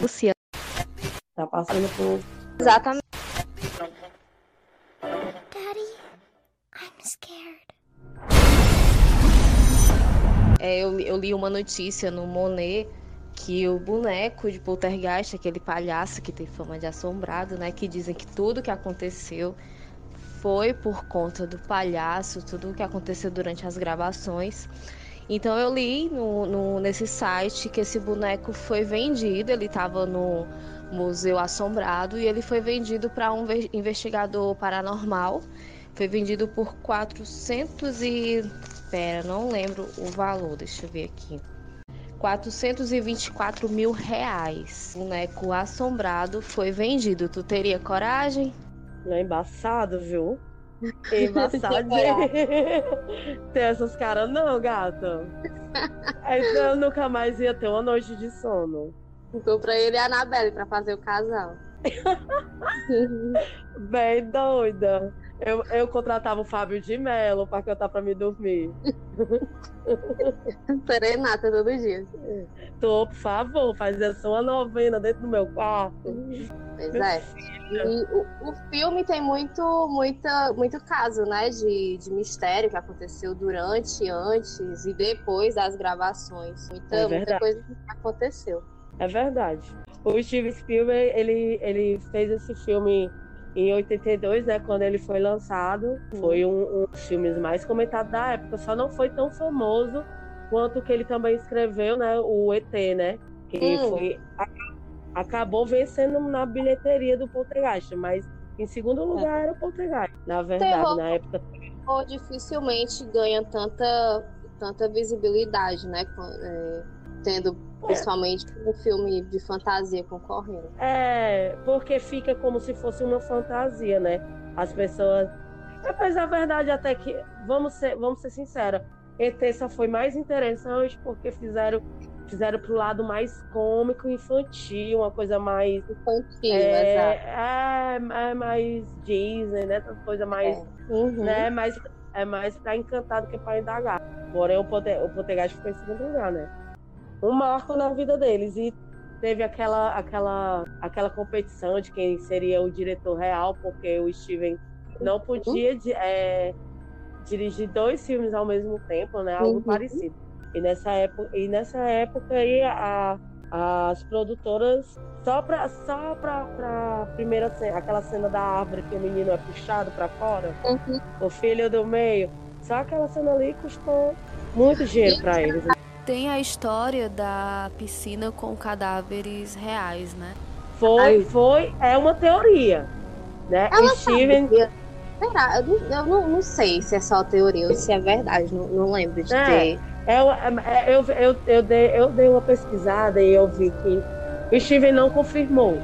Luciana. Tá passando por. Exatamente. Daddy, I'm scared. É, eu, eu li uma notícia no Monet que o boneco de Poltergeist, aquele palhaço que tem fama de assombrado, né? Que dizem que tudo que aconteceu foi por conta do palhaço, tudo o que aconteceu durante as gravações. Então eu li no, no, nesse site que esse boneco foi vendido, ele estava no Museu Assombrado e ele foi vendido para um investigador paranormal. Foi vendido por 400 e... Espera, não lembro o valor, deixa eu ver aqui. 424 mil reais. O boneco assombrado foi vendido. Tu teria coragem? É embaçado, viu? É embaçado. Tem essas caras não, gata. Eu nunca mais ia ter uma noite de sono. Então pra ele e a Anabelle pra fazer o casal. Bem doida. Eu, eu contratava o Fábio de Mello pra cantar pra me dormir. Serenata todo dia. Tô, por favor, fazer só uma novena dentro do meu quarto. Pois é. E o, o, filme tem muito, muita, muito caso, né, de, de mistério que aconteceu durante, antes e depois das gravações. Muita, é muita coisa que aconteceu. É verdade. O Steve Spielberg, ele, ele fez esse filme em 82, né, quando ele foi lançado. Foi um, um, dos filmes mais comentados da época, só não foi tão famoso quanto que ele também escreveu, né, o ET, né, que hum. foi acabou vencendo na bilheteria do Poltergeist, mas em segundo lugar é. era o Poltergeist, na verdade, Terror. na época. Ou dificilmente ganha tanta tanta visibilidade, né, é, tendo Principalmente um filme de fantasia concorrendo. É, porque fica como se fosse uma fantasia, né? As pessoas. Mas a verdade até que, vamos ser, vamos ser sinceros, ET só foi mais interessante porque fizeram fizeram pro lado mais cômico, infantil, uma coisa mais infantil, é, é, é, mais Disney, né? Coisa mais, é. Uhum. né? Mais é mais para encantar do que para indagar. Porém o Poltergeist ficou em segundo lugar, né? Um marco na vida deles. E teve aquela, aquela, aquela competição de quem seria o diretor real, porque o Steven não podia é, dirigir dois filmes ao mesmo tempo, né? Algo uhum. parecido. E nessa época, e nessa época aí a, as produtoras só para só para primeira cena, aquela cena da árvore que o menino é puxado para fora, uhum. o filho do meio, só aquela cena ali custou muito dinheiro para eles. Tem a história da piscina com cadáveres reais, né? Foi, foi, é uma teoria, né? Ela Steven... Será? Eu, não, eu não, não, sei se é só teoria ou se é verdade, não, não lembro de é, ter. É, é, eu, eu, eu, dei, eu dei uma pesquisada e eu vi que o Steven não confirmou.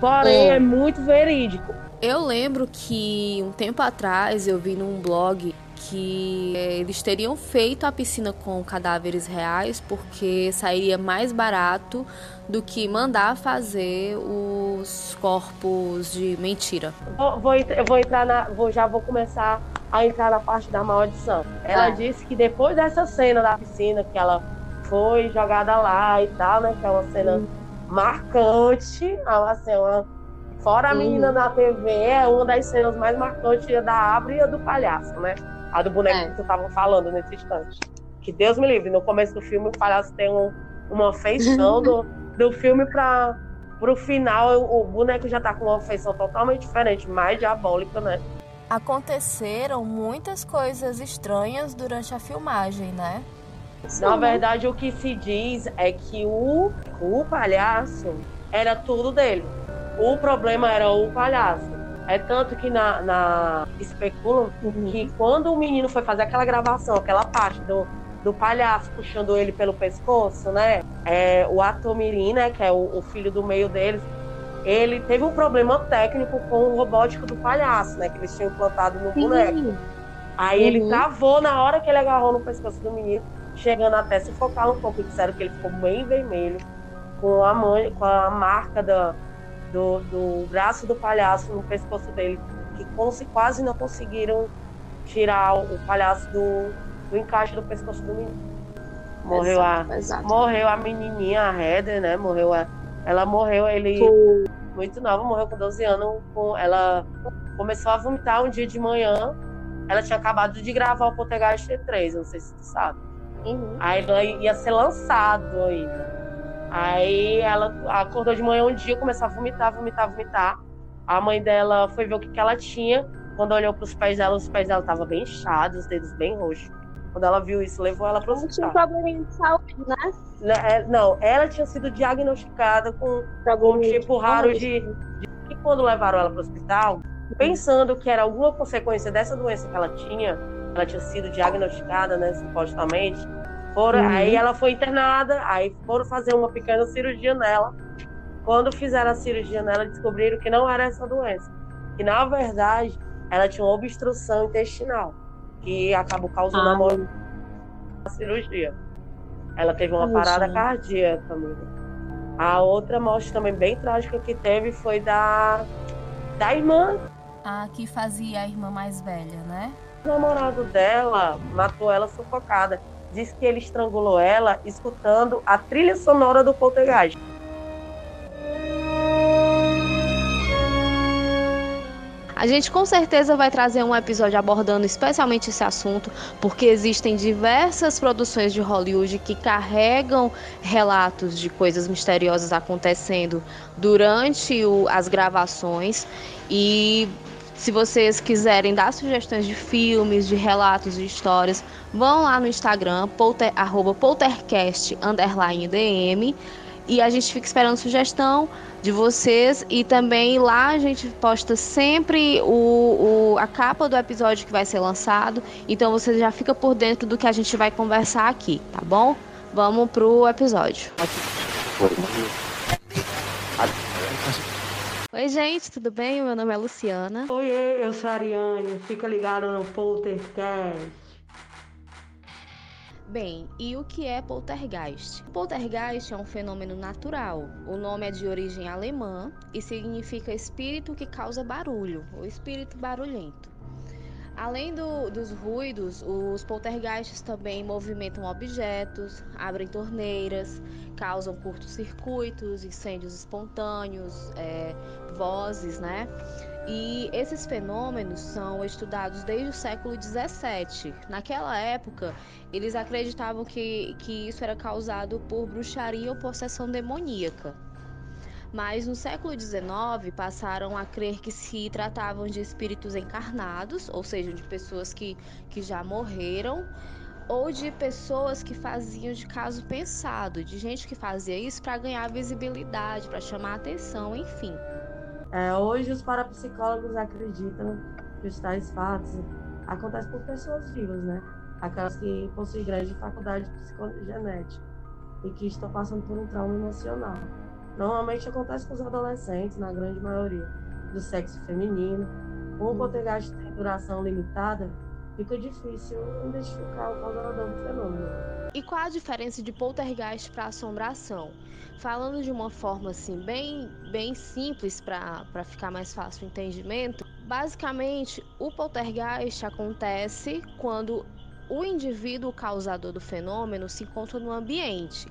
Porém, é. é muito verídico. Eu lembro que um tempo atrás eu vi num blog que é, eles teriam feito a piscina com cadáveres reais porque sairia mais barato do que mandar fazer os corpos de mentira. Vou, vou eu vou entrar na, vou, já vou começar a entrar na parte da maldição. Ela ah. disse que depois dessa cena da piscina que ela foi jogada lá e tal, né, que é uma cena hum. marcante, assim, uma Fora a menina hum. na TV, é uma das cenas mais marcantes da Abre e do palhaço, né? A do boneco é. que tu tava falando nesse instante. Que Deus me livre, no começo do filme o palhaço tem um, uma feição do, do filme para pro final o, o boneco já tá com uma feição totalmente diferente, mais diabólica, né? Aconteceram muitas coisas estranhas durante a filmagem, né? Sim. Na verdade, o que se diz é que o, o palhaço era tudo dele. O problema era o palhaço. É tanto que na, na especulam uhum. que quando o menino foi fazer aquela gravação, aquela parte do, do palhaço puxando ele pelo pescoço, né? É, o ator Mirim, né, que é o, o, filho do meio deles, ele teve um problema técnico com o robótico do palhaço, né? Que eles tinham implantado no Sim. boneco. Aí uhum. ele travou na hora que ele agarrou no pescoço do menino, chegando até se focar um pouco. Disseram que ele ficou bem vermelho, com a, man... com a marca da do, do braço do palhaço no pescoço dele, que quase não conseguiram tirar o palhaço do, do encaixe do pescoço do menino. Morreu a, morreu a menininha, a Heather, né? Morreu a, Ela morreu, ele Foi. muito nova, morreu com 12 anos. Com, ela começou a vomitar um dia de manhã. Ela tinha acabado de gravar o Poltergeist 3, não sei se tu sabe. Uhum. Aí ela ia ser lançado ainda. Aí ela acordou de manhã um dia, começou a vomitar, vomitar, vomitar. A mãe dela foi ver o que, que ela tinha. Quando olhou para os pés dela, os pés dela estavam bem inchados, os dedos bem roxos. Quando ela viu isso, levou ela para o hospital. Tinha problema de saúde, né? né? É, não, ela tinha sido diagnosticada com algum tipo raro de, de. E quando levaram ela para o hospital, pensando que era alguma consequência dessa doença que ela tinha, ela tinha sido diagnosticada, né, supostamente. Foram, uhum. Aí ela foi internada, aí foram fazer uma pequena cirurgia nela. Quando fizeram a cirurgia nela, descobriram que não era essa doença. Que na verdade ela tinha uma obstrução intestinal, que acabou causando ah. a morte da cirurgia. Ela teve uma parada cardíaca, amiga. A outra morte também bem trágica que teve foi da, da irmã. A que fazia a irmã mais velha, né? O namorado dela matou ela sufocada. Diz que ele estrangulou ela escutando a trilha sonora do poltergeist. A gente com certeza vai trazer um episódio abordando especialmente esse assunto, porque existem diversas produções de Hollywood que carregam relatos de coisas misteriosas acontecendo durante o, as gravações e se vocês quiserem dar sugestões de filmes, de relatos, de histórias, vão lá no Instagram, polter, arroba poltercast, DM, e a gente fica esperando sugestão de vocês e também lá a gente posta sempre o, o, a capa do episódio que vai ser lançado, então você já fica por dentro do que a gente vai conversar aqui, tá bom? Vamos pro episódio. Oi, gente, tudo bem? Meu nome é Luciana. Oi, eu sou a Ariane. Fica ligado no Poltercast. Bem, e o que é poltergeist? Poltergeist é um fenômeno natural. O nome é de origem alemã e significa espírito que causa barulho, ou espírito barulhento. Além do, dos ruídos, os poltergeists também movimentam objetos, abrem torneiras, causam curtos-circuitos, incêndios espontâneos, é, vozes, né? E esses fenômenos são estudados desde o século XVII. Naquela época, eles acreditavam que, que isso era causado por bruxaria ou possessão demoníaca mas no século XIX passaram a crer que se tratavam de espíritos encarnados, ou seja, de pessoas que, que já morreram, ou de pessoas que faziam de caso pensado, de gente que fazia isso para ganhar visibilidade, para chamar atenção, enfim. É, hoje os parapsicólogos acreditam que os tais fatos acontecem por pessoas vivas, né? Aquelas que possuem grande faculdade psicogenética e que estão passando por um trauma emocional. Normalmente acontece com os adolescentes, na grande maioria, do sexo feminino. Como o poltergeist tem duração limitada, fica difícil identificar o causador do fenômeno. E qual a diferença de poltergeist para assombração? Falando de uma forma assim bem, bem simples para ficar mais fácil o entendimento, basicamente o poltergeist acontece quando o indivíduo causador do fenômeno se encontra no ambiente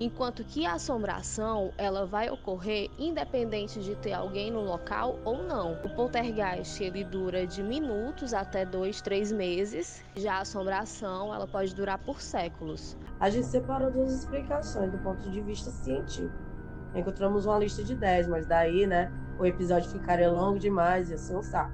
enquanto que a assombração ela vai ocorrer independente de ter alguém no local ou não. O poltergeist ele dura de minutos até dois, três meses. Já a assombração ela pode durar por séculos. A gente separou duas explicações do ponto de vista científico. Encontramos uma lista de 10, mas daí, né, o episódio ficaria longo demais e assim um saco.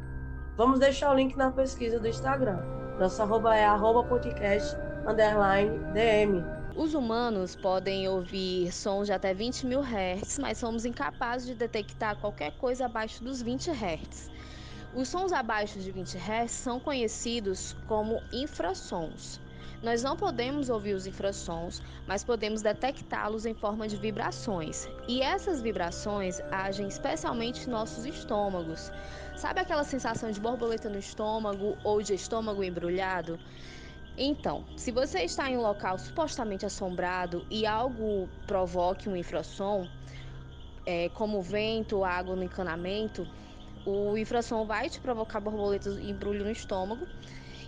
Vamos deixar o link na pesquisa do Instagram. Nosso arroba é arroba podcast underline DM. Os humanos podem ouvir sons de até 20 mil Hz, mas somos incapazes de detectar qualquer coisa abaixo dos 20 Hz. Os sons abaixo de 20 Hz são conhecidos como infrassons. Nós não podemos ouvir os infrassons, mas podemos detectá-los em forma de vibrações. E essas vibrações agem especialmente em nossos estômagos. Sabe aquela sensação de borboleta no estômago ou de estômago embrulhado? Então, se você está em um local supostamente assombrado e algo provoque um infrassom, é, como vento, água no encanamento, o infrassom vai te provocar borboletas e embrulho no estômago.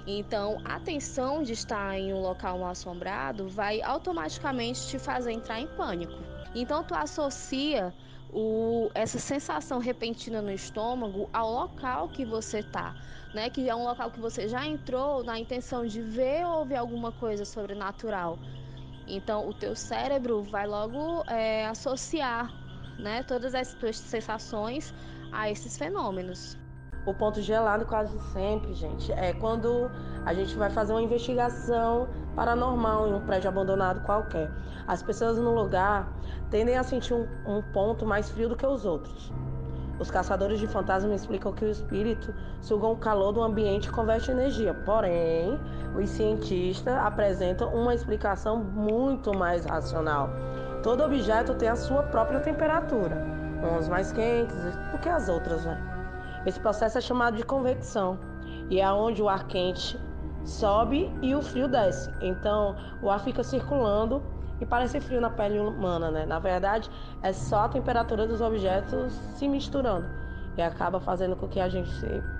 Então, a tensão de estar em um local mal assombrado vai automaticamente te fazer entrar em pânico. Então tu associa o, essa sensação repentina no estômago ao local que você tá, né? Que é um local que você já entrou na intenção de ver ou ouvir alguma coisa sobrenatural. Então o teu cérebro vai logo é, associar, né? Todas as tuas sensações a esses fenômenos. O ponto gelado quase sempre, gente, é quando a gente vai fazer uma investigação paranormal em um prédio abandonado qualquer. As pessoas no lugar tendem a sentir um, um ponto mais frio do que os outros. Os caçadores de fantasmas explicam que o espírito suga o calor do ambiente e converte energia. Porém, os cientistas apresentam uma explicação muito mais racional. Todo objeto tem a sua própria temperatura, umas mais quentes do que as outras, né? Esse processo é chamado de convecção e é onde o ar quente sobe e o frio desce. Então, o ar fica circulando e parece frio na pele humana, né? Na verdade, é só a temperatura dos objetos se misturando e acaba fazendo com que a gente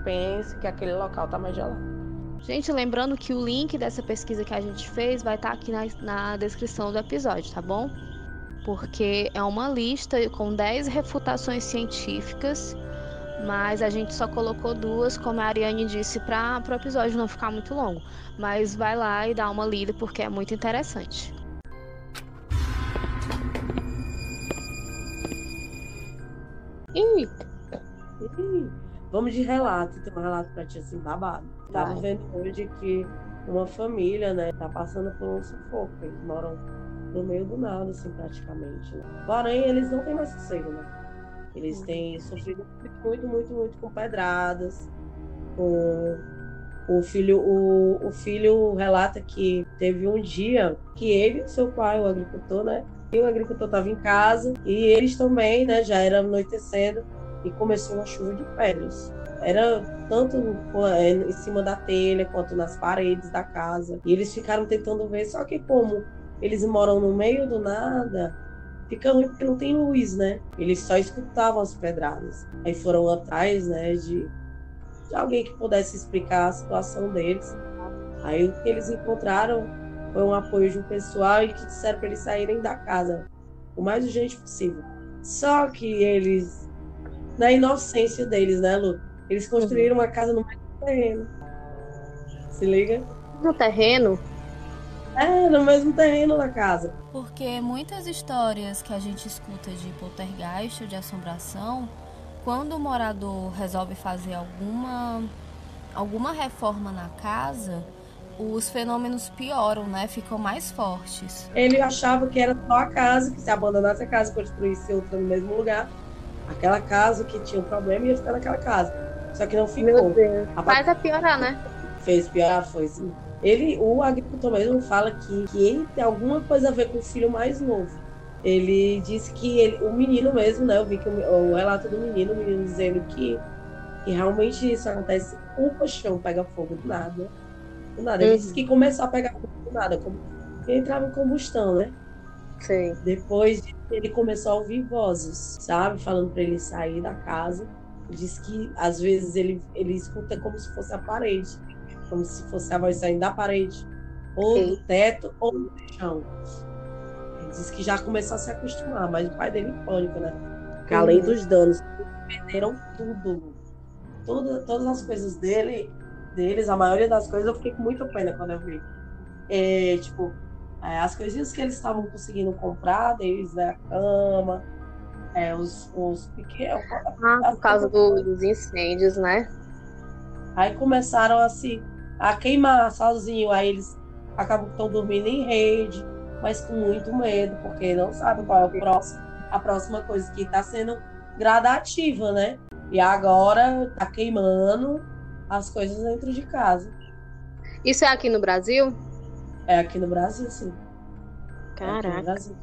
pense que aquele local está mais gelado. Gente, lembrando que o link dessa pesquisa que a gente fez vai estar tá aqui na, na descrição do episódio, tá bom? Porque é uma lista com 10 refutações científicas mas a gente só colocou duas, como a Ariane disse, para o episódio não ficar muito longo. Mas vai lá e dá uma lida porque é muito interessante. Ih, vamos de relato. Tem um relato pra ti assim, babado. Tava vendo hoje que uma família, né, tá passando por um sufoco. Eles moram no meio do nada, assim, praticamente. Né? Porém, eles não têm mais sossego, né? Eles têm sofrido muito, muito, muito com pedradas. Com o filho, o, o filho relata que teve um dia que ele e seu pai, o agricultor, né? E o agricultor estava em casa e eles também, né? Já era anoitecendo e começou uma chuva de pedras. Era tanto é, em cima da telha quanto nas paredes da casa. E eles ficaram tentando ver, só que como eles moram no meio do nada, fica ruim porque não tem luz, né? Eles só escutavam as pedradas. Aí foram atrás, né, de, de alguém que pudesse explicar a situação deles. Aí o que eles encontraram foi um apoio de um pessoal e que disseram para eles saírem da casa o mais urgente possível. Só que eles, na inocência deles, né, Lu? Eles construíram uma casa no meio do terreno. Se liga? No terreno? É, no mesmo terreno da casa. Porque muitas histórias que a gente escuta de poltergeist ou de assombração, quando o morador resolve fazer alguma, alguma reforma na casa, os fenômenos pioram, né? Ficam mais fortes. Ele achava que era só a casa, que se abandonasse a casa e construísse outra no mesmo lugar, aquela casa que tinha um problema ia ficar naquela casa. Só que não ficou. Meu Deus. A Faz a piorar, né? Fez piorar, foi sim. Ele, o agricultor mesmo fala que, que ele tem alguma coisa a ver com o filho mais novo. Ele disse que ele, o menino mesmo, né? Eu vi que o, o relato do menino, o menino dizendo que, que realmente isso acontece. O colchão pega fogo do nada. Do nada. Ele uhum. disse que começou a pegar fogo do nada. Como, ele entrava em combustão, né? Sim. Depois ele começou a ouvir vozes, sabe? Falando para ele sair da casa. Diz que às vezes ele, ele escuta como se fosse a parede como se fosse a voz saindo da parede, ou Sim. do teto, ou do chão. Ele disse que já começou a se acostumar, mas o pai dele em pânico, né? Porque além dos danos, perderam tudo. Toda, todas as coisas dele, deles, a maioria das coisas, eu fiquei com muita pena quando eu vi. É, tipo, é, as coisinhas que eles estavam conseguindo comprar, deles, né, a cama, é, os, os pequenos. Ah, por causa do, dos incêndios, né? Aí começaram a se a queimar sozinho. Aí eles acabam que estão dormindo em rede, mas com muito medo, porque não sabem qual é o próximo, a próxima coisa que está sendo gradativa, né? E agora está queimando as coisas dentro de casa. Isso é aqui no Brasil? É aqui no Brasil, sim. Caraca. É Brasil.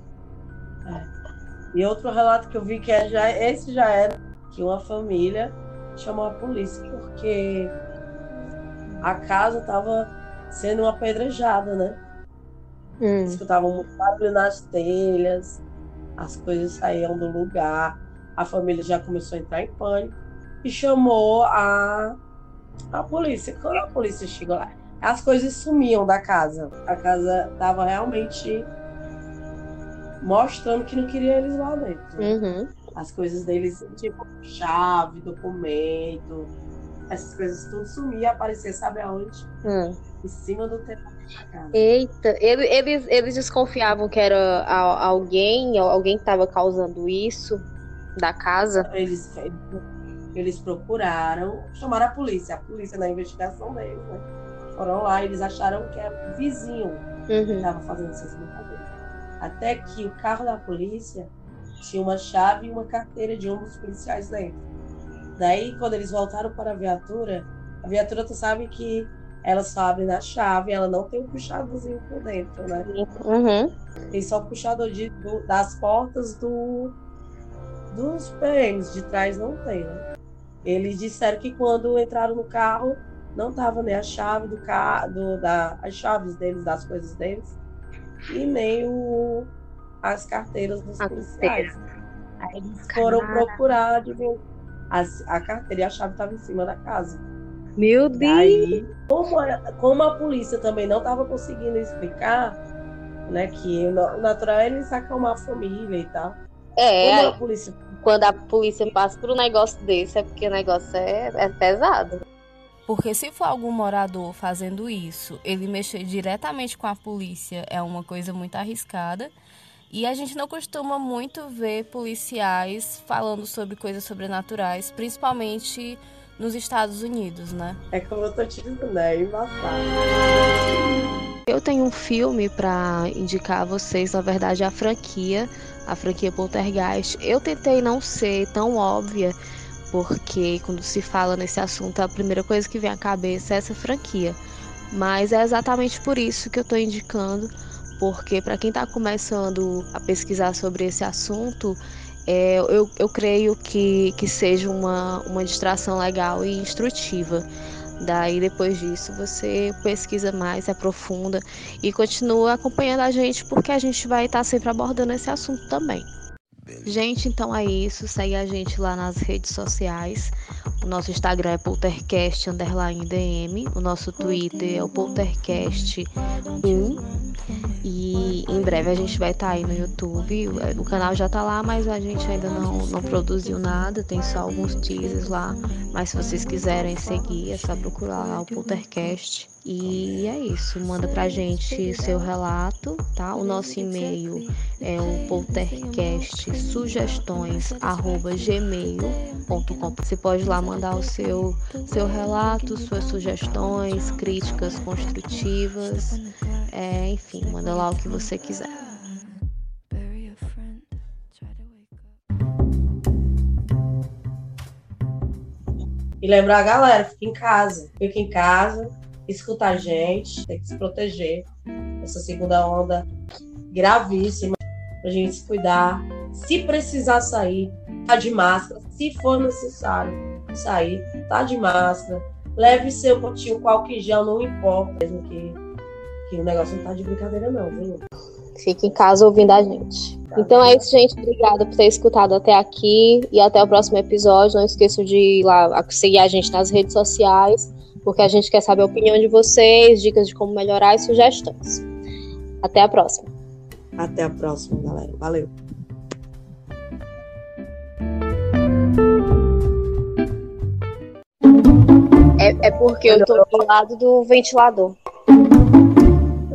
É. E outro relato que eu vi que é já, esse já era que uma família chamou a polícia porque a casa estava sendo apedrejada, né? Hum. Escutavam muito barulho nas telhas, as coisas saíam do lugar, a família já começou a entrar em pânico e chamou a, a polícia. Quando a polícia chegou lá, as coisas sumiam da casa. A casa estava realmente mostrando que não queria eles lá dentro. Uhum. As coisas deles, tipo, chave, documento, essas coisas tudo sumia aparecia, sabe aonde? Hum. Em cima do telhado da casa. Eita, ele- eles, eles desconfiavam que era alguém, alguém que estava causando isso da casa. Eles, eles procuraram, chamaram a polícia. A polícia na investigação deles, né? Foram lá, eles acharam que era o vizinho que Uhum. estava fazendo essas brincadeiras. Até que o carro da polícia tinha uma chave e uma carteira de um dos policiais dentro. Daí, quando eles voltaram para a viatura, a viatura, tu sabe que ela só abre na chave, ela não tem um puxadozinho por dentro, né? Uhum. Tem só o puxador de, do- das portas do, dos PMs, de trás não tem, né? Eles disseram que quando entraram no carro, não tava nem a chave do carro, do, da, as chaves deles, das coisas deles, e nem o, as carteiras dos A policiais. Aí eles foram procurar, adivinha, as- a carteira e a chave estavam em cima da casa. Meu Deus. Daí, como a, como a polícia também não estava conseguindo explicar, né, que o na- o natural é eles acalmar a família e tal. É, Como aí, a polícia quando a polícia passa por um negócio desse, é porque o negócio é, é pesado. Porque se for algum morador fazendo isso, ele mexer diretamente com a polícia é uma coisa muito arriscada. E a gente não costuma muito ver policiais falando sobre coisas sobrenaturais, principalmente nos Estados Unidos, né? é como eu tô te dizendo, é embaçado. Eu tenho um filme pra indicar a vocês, na verdade, a franquia, a franquia Poltergeist. Eu tentei não ser tão óbvia, porque quando se fala nesse assunto, a primeira coisa que vem à cabeça é essa franquia. Mas é exatamente por isso que eu tô indicando, porque para quem tá começando a pesquisar sobre esse assunto, é, eu, eu creio que, que seja uma, uma distração legal e instrutiva. Daí, depois disso, você pesquisa mais, aprofunda e continua acompanhando a gente, porque a gente vai estar sempre abordando esse assunto também. Gente, então é isso. Segue a gente lá nas redes sociais. O nosso Instagram é poltercast underline DM. O nosso Twitter é o poltercast 1. E em breve a gente vai estar aí no YouTube. O canal já tá lá, mas a gente ainda não, não produziu nada. Tem só alguns teasers lá. Mas se vocês quiserem seguir, é só procurar lá o Poltercast. E é isso. Manda pra gente seu relato, tá? O nosso e-mail é o poltercastsugestões@gmail.com. Você pode lá mandar o seu seu relato, suas sugestões, críticas construtivas, é, enfim, manda lá o que você quiser. E lembrar a galera, fica em casa. Fica em casa, escuta a gente, tem que se proteger. Essa segunda onda gravíssima, pra gente se cuidar. Se precisar sair, tá de máscara. Se for necessário sair, tá de máscara. Leve seu potinho com álcool em gel, não importa. Mesmo que, que o negócio não tá de brincadeira, não, viu? Fique em casa ouvindo a gente. Então é isso, gente. Obrigada por ter escutado até aqui e até o próximo episódio. Não esqueçam de ir lá seguir a gente nas redes sociais, porque a gente quer saber a opinião de vocês, dicas de como melhorar e sugestões. Até a próxima. Até a próxima, galera. Valeu. É, é porque eu tô do lado do ventilador.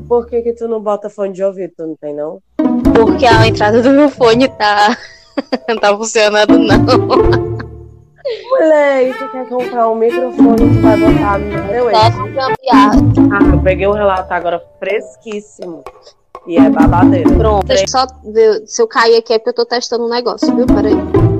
Por que, que tu não bota fone de ouvido? Tu não tem, não? Porque a entrada do meu fone tá. não tá funcionando, não. Mulher, e tu quer comprar um microfone que vai botar no meu gambiarra. Ah, eu peguei um relato agora fresquíssimo. E é babadeiro. Pronto. Deixa eu só ver se eu cair aqui é porque eu tô testando um negócio, viu? Peraí.